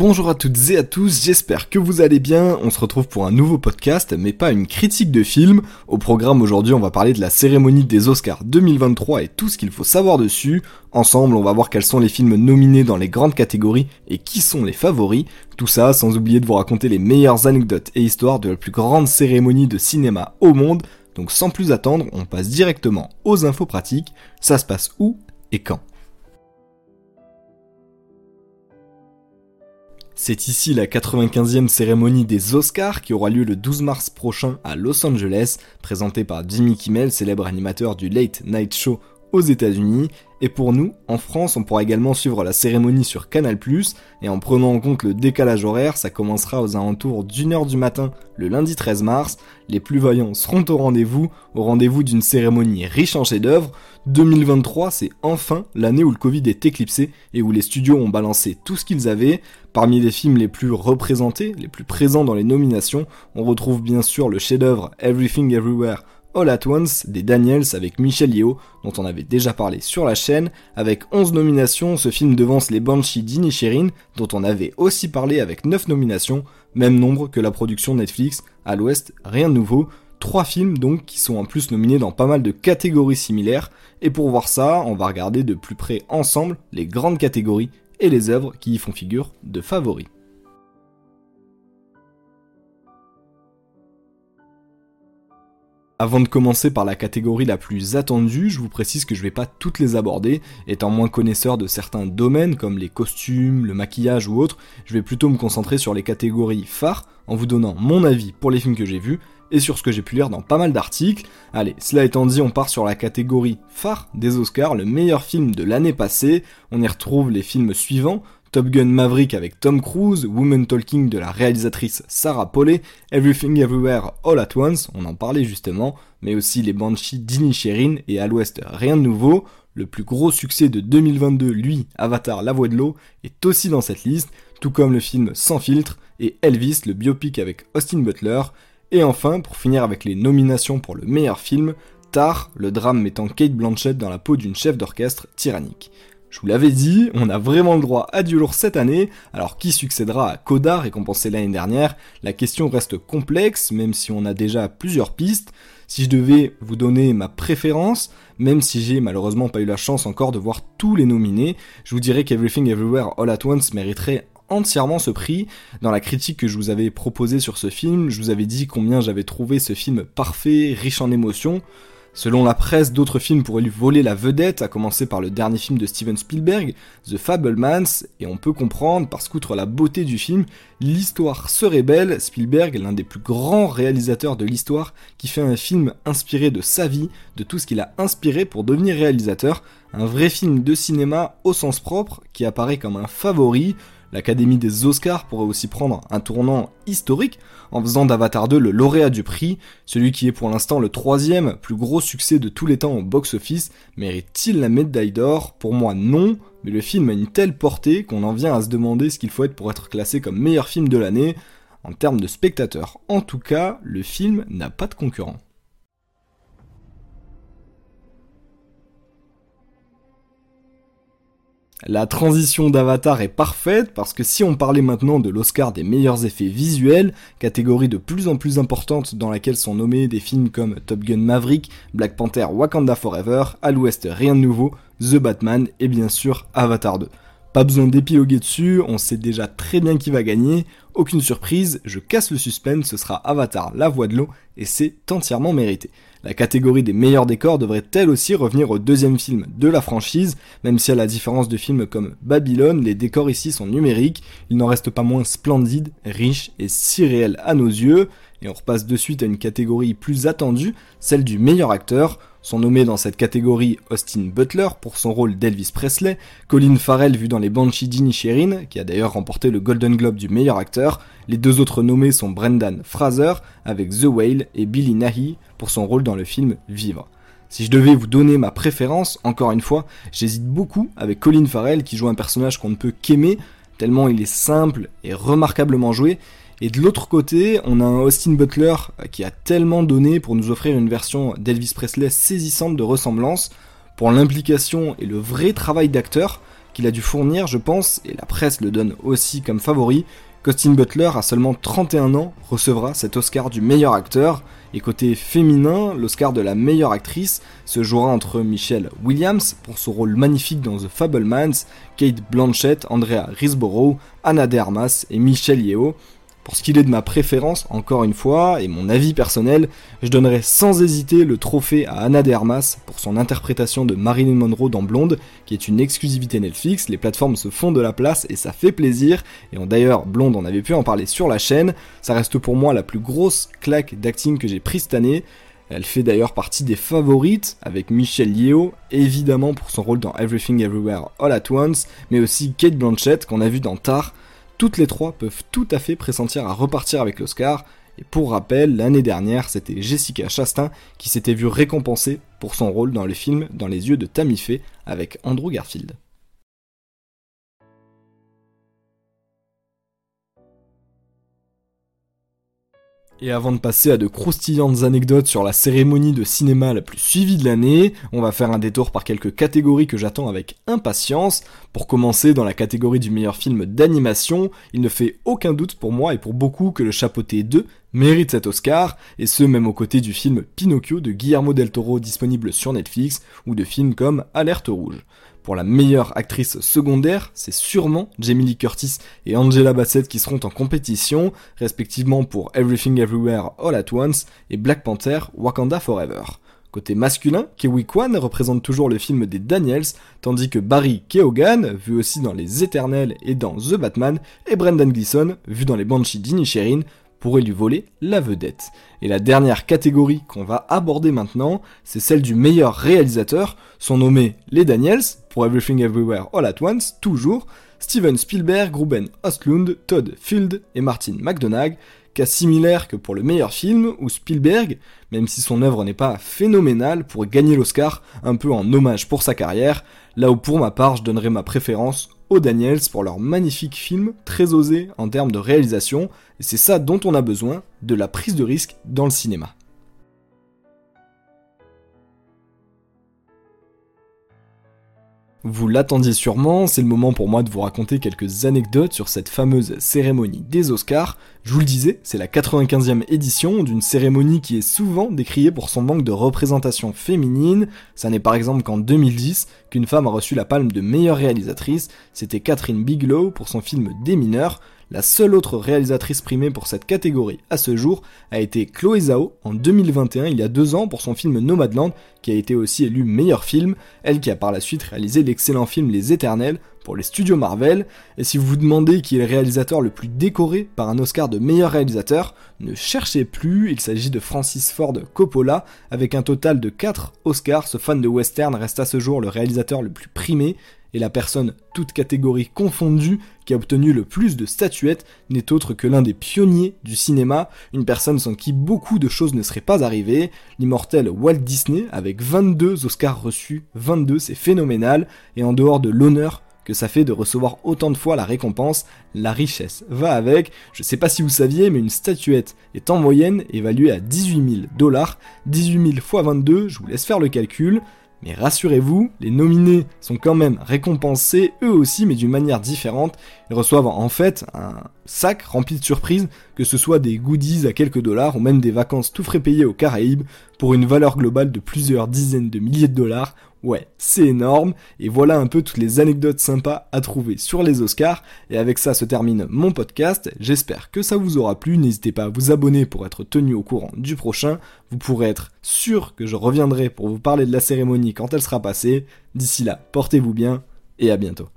Bonjour à toutes et à tous, j'espère que vous allez bien. On se retrouve pour un nouveau podcast, mais pas une critique de film. Au programme aujourd'hui, on va parler de la cérémonie des Oscars 2023 et tout ce qu'il faut savoir dessus. Ensemble, on va voir quels sont les films nominés dans les grandes catégories et qui sont les favoris. Tout ça sans oublier de vous raconter les meilleures anecdotes et histoires de la plus grande cérémonie de cinéma au monde. Donc sans plus attendre, on passe directement aux infos pratiques. Ça se passe où et quand? C'est ici la 95e cérémonie des Oscars qui aura lieu le 12 mars prochain à Los Angeles, présentée par Jimmy Kimmel, célèbre animateur du Late Night Show aux États-Unis. Et pour nous, en France, on pourra également suivre la cérémonie sur Canal+, et en prenant en compte le décalage horaire, ça commencera aux alentours d'une heure du matin le lundi 13 mars. Les plus vaillants seront au rendez-vous, au rendez-vous d'une cérémonie riche en chefs-d'œuvre. 2023, c'est enfin l'année où le Covid est éclipsé et où les studios ont balancé tout ce qu'ils avaient. Parmi les films les plus représentés, les plus présents dans les nominations, on retrouve bien sûr le chef-d'œuvre Everything Everywhere All At Once des Daniels avec Michel Yeo, dont on avait déjà parlé sur la chaîne. Avec 11 nominations, ce film devance les Banshees d'Inisherin, dont on avait aussi parlé avec 9 nominations, même nombre que la production Netflix. À l'ouest, rien de nouveau. Trois films donc qui sont en plus nominés dans pas mal de catégories similaires. Et pour voir ça, on va regarder de plus près ensemble les grandes catégories et les œuvres qui y font figure de favoris. Avant de commencer par la catégorie la plus attendue, je vous précise que je vais pas toutes les aborder, étant moins connaisseur de certains domaines comme les costumes, le maquillage ou autres, je vais plutôt me concentrer sur les catégories phares en vous donnant mon avis pour les films que j'ai vus et sur ce que j'ai pu lire dans pas mal d'articles. Allez, cela étant dit, on part sur la catégorie phare des Oscars, le meilleur film de l'année passée. On y retrouve les films suivants, Top Gun Maverick avec Tom Cruise, Woman Talking de la réalisatrice Sarah Polley, Everything Everywhere All at Once, on en parlait justement, mais aussi les Banshees d'Inisherin et à l'ouest rien de nouveau. Le plus gros succès de 2022, lui, Avatar La Voix de l'eau, est aussi dans cette liste, tout comme le film Sans filtre et Elvis, le biopic avec Austin Butler. Et enfin, pour finir avec les nominations pour le meilleur film, Tar, le drame mettant Kate Blanchett dans la peau d'une chef d'orchestre tyrannique. Je vous l'avais dit, on a vraiment le droit à du lourd cette année, alors qui succédera à Coda récompensé l'année dernière? La question reste complexe, même si on a déjà plusieurs pistes. Si je devais vous donner ma préférence, même si j'ai malheureusement pas eu la chance encore de voir tous les nominés, je vous dirais qu'Everything Everywhere All At Once mériterait entièrement ce prix. Dans la critique que je vous avais proposée sur ce film, je vous avais dit combien j'avais trouvé ce film parfait, riche en émotions. Selon la presse, d'autres films pourraient lui voler la vedette, à commencer par le dernier film de Steven Spielberg, The Fablemans, et on peut comprendre, parce qu'outre la beauté du film, l'histoire serait belle, Spielberg, l'un des plus grands réalisateurs de l'histoire, qui fait un film inspiré de sa vie, de tout ce qu'il a inspiré pour devenir réalisateur, un vrai film de cinéma au sens propre, qui apparaît comme un favori, L'Académie des Oscars pourrait aussi prendre un tournant historique en faisant d'Avatar 2 le lauréat du prix, celui qui est pour l'instant le troisième plus gros succès de tous les temps au box-office. Mérite-t-il la médaille d'or? Pour moi non, mais le film a une telle portée qu'on en vient à se demander ce qu'il faut être pour être classé comme meilleur film de l'année. En termes de spectateurs, en tout cas, le film n'a pas de concurrent. La transition d'Avatar est parfaite parce que si on parlait maintenant de l'Oscar des meilleurs effets visuels, catégorie de plus en plus importante dans laquelle sont nommés des films comme Top Gun Maverick, Black Panther Wakanda Forever, à l'ouest rien de nouveau, The Batman et bien sûr Avatar 2. Pas besoin d'épiloguer dessus, on sait déjà très bien qui va gagner, aucune surprise, je casse le suspense, ce sera Avatar La Voix de l'eau et c'est entièrement mérité. La catégorie des meilleurs décors devrait elle aussi revenir au deuxième film de la franchise, même si à la différence de films comme Babylone, les décors ici sont numériques, ils n'en restent pas moins splendides, riches et si réels à nos yeux, et on repasse de suite à une catégorie plus attendue, celle du meilleur acteur, sont nommés dans cette catégorie Austin Butler pour son rôle d'Elvis Presley, Colin Farrell vu dans les Banshees d'Inisherin, qui a d'ailleurs remporté le Golden Globe du meilleur acteur. Les deux autres nommés sont Brendan Fraser avec The Whale et Billy Nighy pour son rôle dans le film Vivre. Si je devais vous donner ma préférence, encore une fois, j'hésite beaucoup avec Colin Farrell qui joue un personnage qu'on ne peut qu'aimer, tellement il est simple et remarquablement joué, et de l'autre côté, on a un Austin Butler qui a tellement donné pour nous offrir une version d'Elvis Presley saisissante de ressemblance. Pour l'implication et le vrai travail d'acteur, qu'il a dû fournir, je pense, et la presse le donne aussi comme favori, qu'Austin Butler, à seulement 31 ans, recevra cet Oscar du meilleur acteur, et côté féminin, l'Oscar de la meilleure actrice se jouera entre Michelle Williams pour son rôle magnifique dans The Fablemans, Kate Blanchett, Andrea Riseborough, Anna de Armas et Michelle Yeoh, pour ce qu'il est de ma préférence, encore une fois, et mon avis personnel, je donnerais sans hésiter le trophée à Anna de Armas pour son interprétation de Marilyn Monroe dans Blonde, qui est une exclusivité Netflix, les plateformes se font de la place et ça fait plaisir, et d'ailleurs Blonde on avait pu en parler sur la chaîne, ça reste pour moi la plus grosse claque d'acting que j'ai prise cette année, elle fait d'ailleurs partie des favorites avec Michelle Yeoh, évidemment pour son rôle dans Everything Everywhere All at Once, mais aussi Kate Blanchett qu'on a vu dans Tar, toutes les trois peuvent tout à fait pressentir à repartir avec l'Oscar. Et pour rappel, l'année dernière, c'était Jessica Chastain qui s'était vue récompensée pour son rôle dans le film Dans les yeux de Tammy Faye avec Andrew Garfield. Et avant de passer à de croustillantes anecdotes sur la cérémonie de cinéma la plus suivie de l'année, on va faire un détour par quelques catégories que j'attends avec impatience. Pour commencer, dans la catégorie du meilleur film d'animation, il ne fait aucun doute pour moi et pour beaucoup que le Chapeauté 2 mérite cet Oscar, et ce même aux côtés du film Pinocchio de Guillermo del Toro disponible sur Netflix, ou de films comme Alerte Rouge. Pour la meilleure actrice secondaire, c'est sûrement Jamie Lee Curtis et Angela Bassett qui seront en compétition, respectivement pour Everything Everywhere All at Once et Black Panther Wakanda Forever. Côté masculin, Kiwi Kwan représente toujours le film des Daniels, tandis que Barry Keoghan, vu aussi dans Les Éternels et dans The Batman, et Brendan Gleeson, vu dans les Banshees d'Inisherin, pourrait lui voler la vedette. Et la dernière catégorie qu'on va aborder maintenant, c'est celle du meilleur réalisateur, sont nommés les Daniels, pour Everything Everywhere All at Once, toujours, Steven Spielberg, Ruben Ostlund, Todd Field et Martin McDonagh, cas similaire que pour le meilleur film, où Spielberg, même si son œuvre n'est pas phénoménale, pourrait gagner l'Oscar, un peu en hommage pour sa carrière, là où pour ma part je donnerais ma préférence aux Daniels pour leur magnifique film, très osé en termes de réalisation, et c'est ça dont on a besoin, de la prise de risque dans le cinéma. Vous l'attendiez sûrement, c'est le moment pour moi de vous raconter quelques anecdotes sur cette fameuse cérémonie des Oscars. Je vous le disais, c'est la 95e édition d'une cérémonie qui est souvent décriée pour son manque de représentation féminine. Ça n'est par exemple qu'en 2010 qu'une femme a reçu la palme de meilleure réalisatrice, c'était Catherine Bigelow pour son film Des mineurs, la seule autre réalisatrice primée pour cette catégorie à ce jour a été Chloé Zhao en 2021, il y a deux ans, pour son film Nomadland, qui a été aussi élu meilleur film, elle qui a par la suite réalisé l'excellent film Les Éternels pour les studios Marvel. Et si vous vous demandez qui est le réalisateur le plus décoré par un Oscar de meilleur réalisateur, ne cherchez plus, il s'agit de Francis Ford Coppola, avec un total de 4 Oscars, ce fan de western reste à ce jour le réalisateur le plus primé, et la personne, toute catégorie confondue, qui a obtenu le plus de statuettes n'est autre que l'un des pionniers du cinéma, une personne sans qui beaucoup de choses ne seraient pas arrivées, l'immortel Walt Disney, avec 22 Oscars reçus, 22 c'est phénoménal, et en dehors de l'honneur que ça fait de recevoir autant de fois la récompense, la richesse va avec. Je sais pas si vous saviez, mais une statuette est en moyenne évaluée à 18 000 dollars. 18 000 fois 22, je vous laisse faire le calcul. Mais rassurez-vous, les nominés sont quand même récompensés eux aussi, mais d'une manière différente. Ils reçoivent en fait un sac rempli de surprises, que ce soit des goodies à quelques dollars ou même des vacances tout frais payées aux Caraïbes, pour une valeur globale de plusieurs dizaines de milliers de dollars. Ouais, c'est énorme, et voilà un peu toutes les anecdotes sympas à trouver sur les Oscars, et avec ça se termine mon podcast, j'espère que ça vous aura plu, n'hésitez pas à vous abonner pour être tenu au courant du prochain, vous pourrez être sûr que je reviendrai pour vous parler de la cérémonie quand elle sera passée, d'ici là, portez-vous bien, et à bientôt.